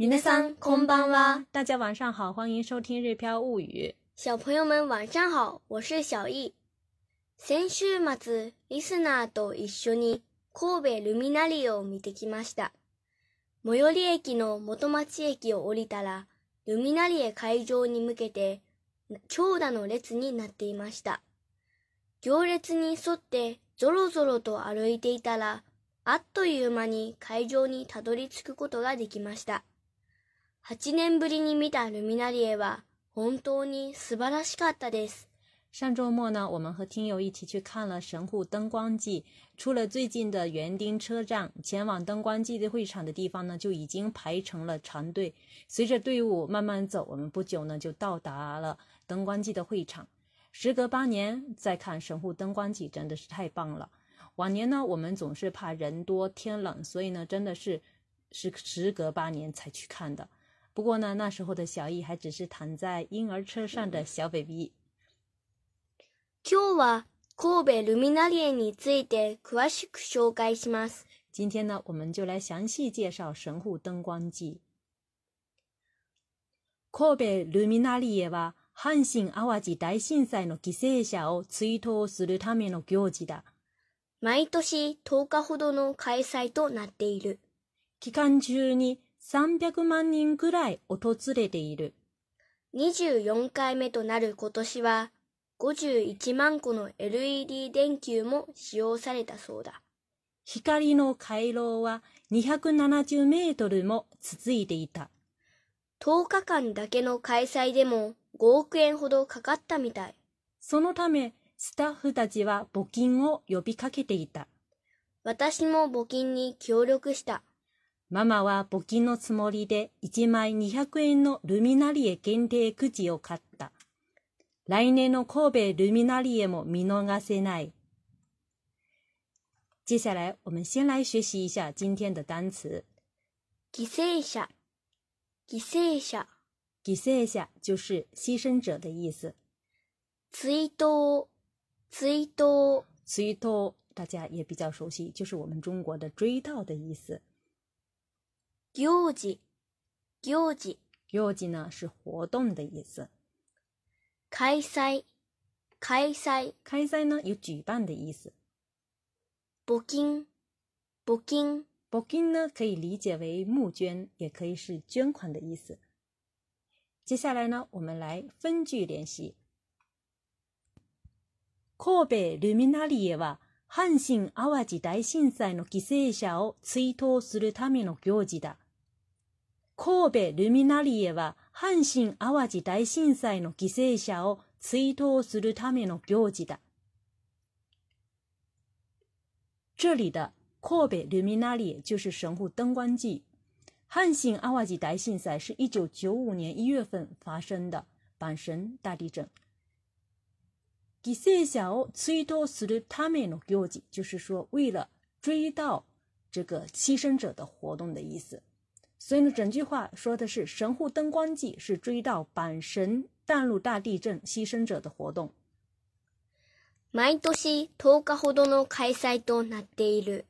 皆さんこんばんは。大家晚上好，欢迎收听《日飘物语》。小朋友们晚上好，我是小易。先週末、リスナーと一緒に神戸ルミナリエを見てきました。最寄り駅の元町駅を降りたら、ルミナリエ会場に向けて長蛇の列になっていました。行列に沿ってぞろぞろと歩いていたら、あっという間に会場にたどり着くことができました。8年ぶりに見たルミナリエは本当に素晴らしかったです。上周末呢，我们和听友一起去看了神户灯光季。出了最近的园丁车站，前往灯光季的会场的地方呢，就已经排成了长队。随着队伍慢慢走，我们不久呢就到达了灯光季的会场。时隔八年再看神户灯光季，真的是太棒了。往年呢，我们总是怕人多天冷，所以呢，真的是是时隔八年才去看的。 不过呢，那时候的小易还只是躺在婴儿车上的小 baby。今日は神戸ルミナリエについて詳しく紹介します。今天呢，我们就来详细介绍神户灯光季。神戸ルミナリエは阪神・淡路大震災の犠牲者を追悼するための行事だ。毎年10日ほどの開催となっている。期間中に300万人くらい訪れている。24回目となる今年は51万個の LED 電球も使用されたそうだ。光の回廊は270メートルも続いていた。10日間だけの開催でも5億円ほどかかったみたい。そのため、スタッフたちは募金を呼びかけていた。私も募金に協力した。ママは募金のつもりで1枚200円のルミナリエ限定くじを買った。来年の神戸ルミナリエも見逃せない。接下来，我们先来学习一下今天的单词。犠牲者、犠牲者、犠牲者就是牺牲者的意思。追悼、追悼、追悼大家也比较熟悉，就是我们中国的追悼的意思。行事、行事、行事呢是活动的意思。開催、開催、開催呢有举办的意思。募金、募金、募金呢可以理解为募捐，也可以是捐款的意思。接下来呢，我们来分句练习。神戸ルミナリエは阪神・淡路大震災の犠牲者を追悼するための行事だ。神戸ルミナリエは阪神・淡路大震災の犠牲者を追悼するための行事だ。这里的神戸ルミナリエ就是神户灯光季。阪神・淡路大震災是一九九五年一月份发生的阪神大地震。犠牲者を追悼するための行事，就是说为了追悼这个牺牲者的活动的意思。所以呢，整句话说的是神户灯光季是追悼阪神淡路大地震牺牲者的活动。毎年10日ほどの開催となっている。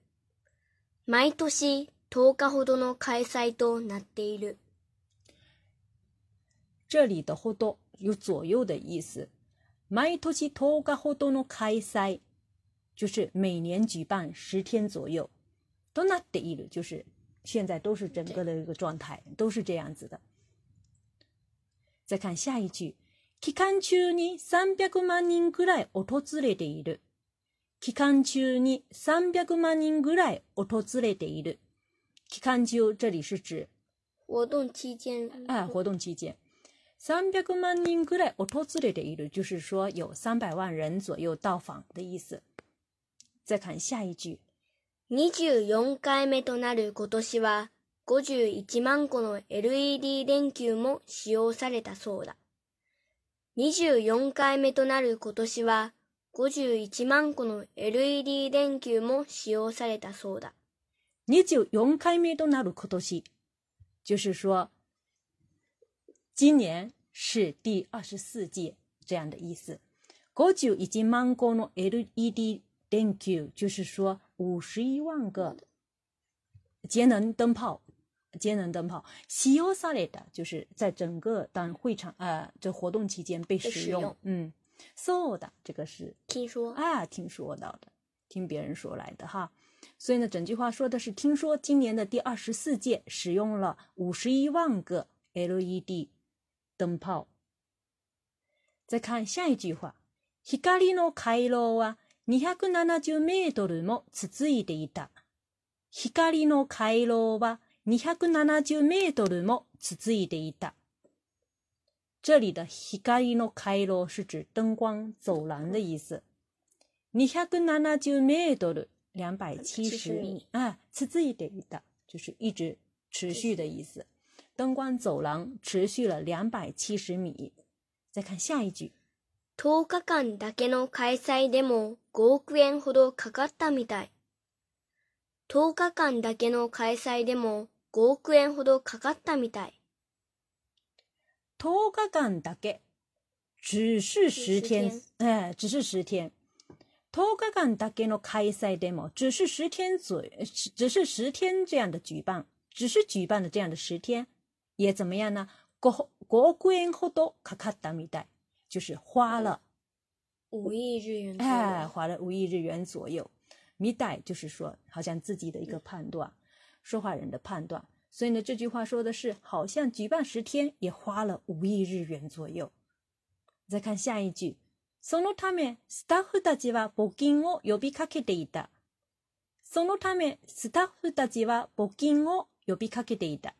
毎年10日ほどの開催となっている。这里的ほど有左右的意思。毎年10日ほどの開催就是每年举办十天左右。となっている就是 现在都是整个的一个状态，都是这样子的。再看下一句。期間中に300万人ぐらい訪れている。期間中に300万人ぐらい訪れている。期間中这里是指活动期间。哎，活动期间。300万人ぐらい訪れている，就是说有三百万人左右到访的意思。再看下一句。 24回目となる今年は51万個の LED 電球も使用されたそうだ。24回目となる今年は51万個の LED 電球も使用されたそうだ。24回目となる今年，就是说今年是第二十四届这样的意思。51万個の LED 電球，就是说五十一万个节能灯泡节能灯泡。西欧萨雷的就是在整个当会场呃、这活动期间被使用。嗯，so 的这个是听说啊，听说到的，听别人说来的哈。所以呢，整句话说的是，听说今年的第二十四届使用了五十一万个 LED 灯泡。再看下一句话，光の回廊は270メートルも続いていた。光の回廊は270メートルも続いていた。这里的光の回廊是指灯光走廊的意思。270メートル两百七十70米米啊，続いていた就是一直持续的意思。灯光走廊持续了两百七十米。再看下一句，10日間だけの開催でも5億円ほどかかったみたい。10日間だけの開催でも5億円ほどかかったみたい。10日間だけ，只是十天十，哎，只是十天。10日間だけの開催でも，只是十天左右，只只是十天这样的举办，只是举办的这样的十天，也怎么样呢？5 5億円ほどかかったみたい，就是花了，五亿日元左哎，右。花了五亿日元左右。みたい就是说，好像自己的一个判断，说话人的判断。所以呢，这句话说的是，好像举办十天也花了五亿日元左右。再看下一句，そのためスタッフたちは募金を呼びかけていた。そのためスタッフたちは募金を呼びかけていた。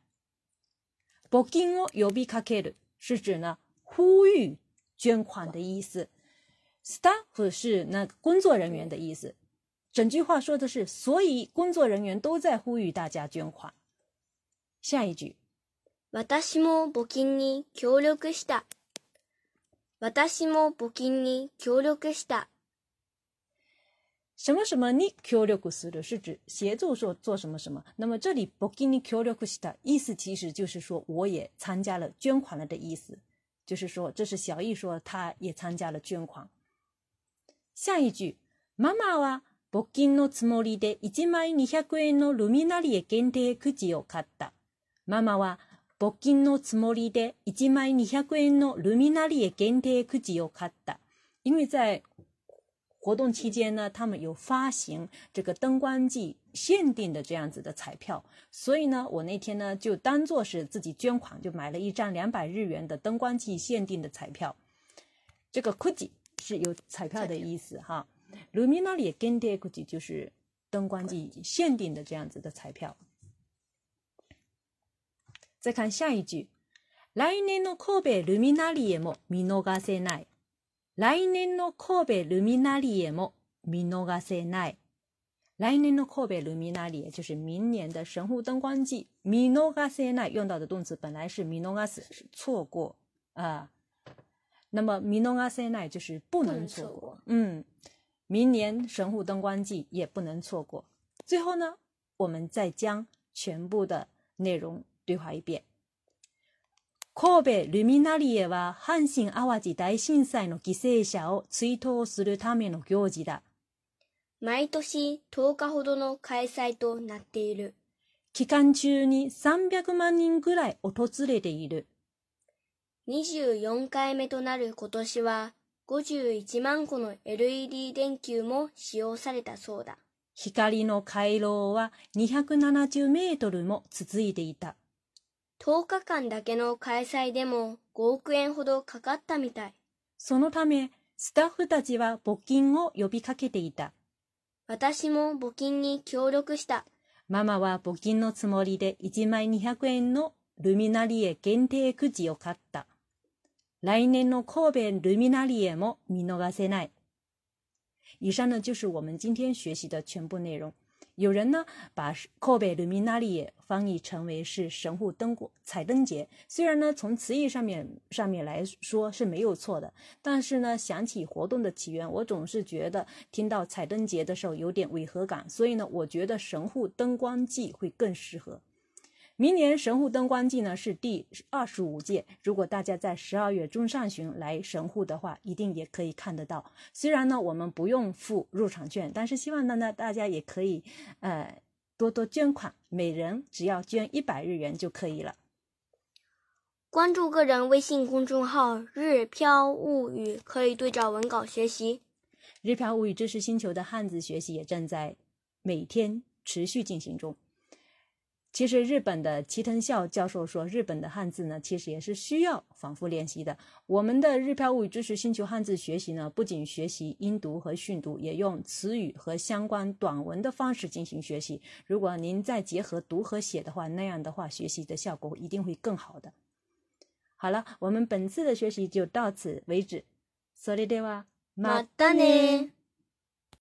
募金を呼びかける是指呢呼吁 捐款的意思。staff 是那个工作人员的意思。整句话说的是，所以工作人员都在呼吁大家捐款。下一句，私も募金に協力した。私も募金に協力した。什么什么に協力する是指协助做做什么什么。那么这里募金に協力した意思其实就是说我也参加了捐款了的意思， 就是说这是小易说他也参加了捐款。下一句，ママは募金のつもりで1枚200円のルミナリエ限定くじを買った。ママは募金のつもりで1枚200円のルミナリエ限定くじを買った。因为在活动期间呢，他们有发行这个灯光季限定的这样子的彩票，所以呢，我那天呢就当做是自己捐款，就买了一张两百日元的灯光季限定的彩票。这个 kuji 是有彩票的意思哈，luminary 限定 kuji 就是灯光季限定的这样子的彩票。再看下一句，来年の神戸ルミナリエも見逃せない。 来年の神戸ルミナリエも見逃せない。来年の神戸ルミナリエ就是明年的神户灯光季。見逃せない用到的动词本来是見逃す，是错过啊。那么見逃せない就是不能错过。不能错过嗯，明年神户灯光季也不能错过。最后呢，我们再将全部的内容对话一遍。 神戸ルミナリエは阪神・淡路大震災の犠牲者を追悼するための行事だ。毎年10日ほどの開催となっている。期間中に300万人ぐらい訪れている。24回目となる今年は51万個の LED 電球も使用されたそうだ。光の回廊は270メートルも続いていた。10日間だけの開催でも5億円ほどかかったみたい。そのため、スタッフたちは募金を呼びかけていた。私も募金に協力した。ママは募金のつもりで1枚200円のルミナリエ限定くじを買った。来年の神戸ルミナリエも見逃せない。以上呢就是我们今天学习的全部内容。有人呢把神戸ルミナリエ翻译成为是神户灯光彩灯节，虽然呢从词义上面上面来说是没有错的，但是呢想起活动的起源，我总是觉得听到彩灯节的时候有点违和感，所以呢我觉得神户灯光季会更适合。 明年神户灯光季呢是第二十五届，如果大家在十二月中上旬来神户的话，一定也可以看得到。虽然呢我们不用付入场券，但是希望呢呢大家也可以呃多多捐款，每人只要捐一百日元就可以了。关注个人微信公众号“日飘物语”，可以对照文稿学习。日飘物语知识星球的汉字学习也正在每天持续进行中。其实，日本的齐藤孝教授说，日本的汉字呢，其实也是需要反复练习的。我们的日飘物语知识星球汉字学习呢，不仅学习音读和训读，也用词语和相关短文的方式进行学习。如果您再结合读和写的话，那样的话，学习的效果一定会更好的。好了，我们本次的学习就到此为止。それでは、またね。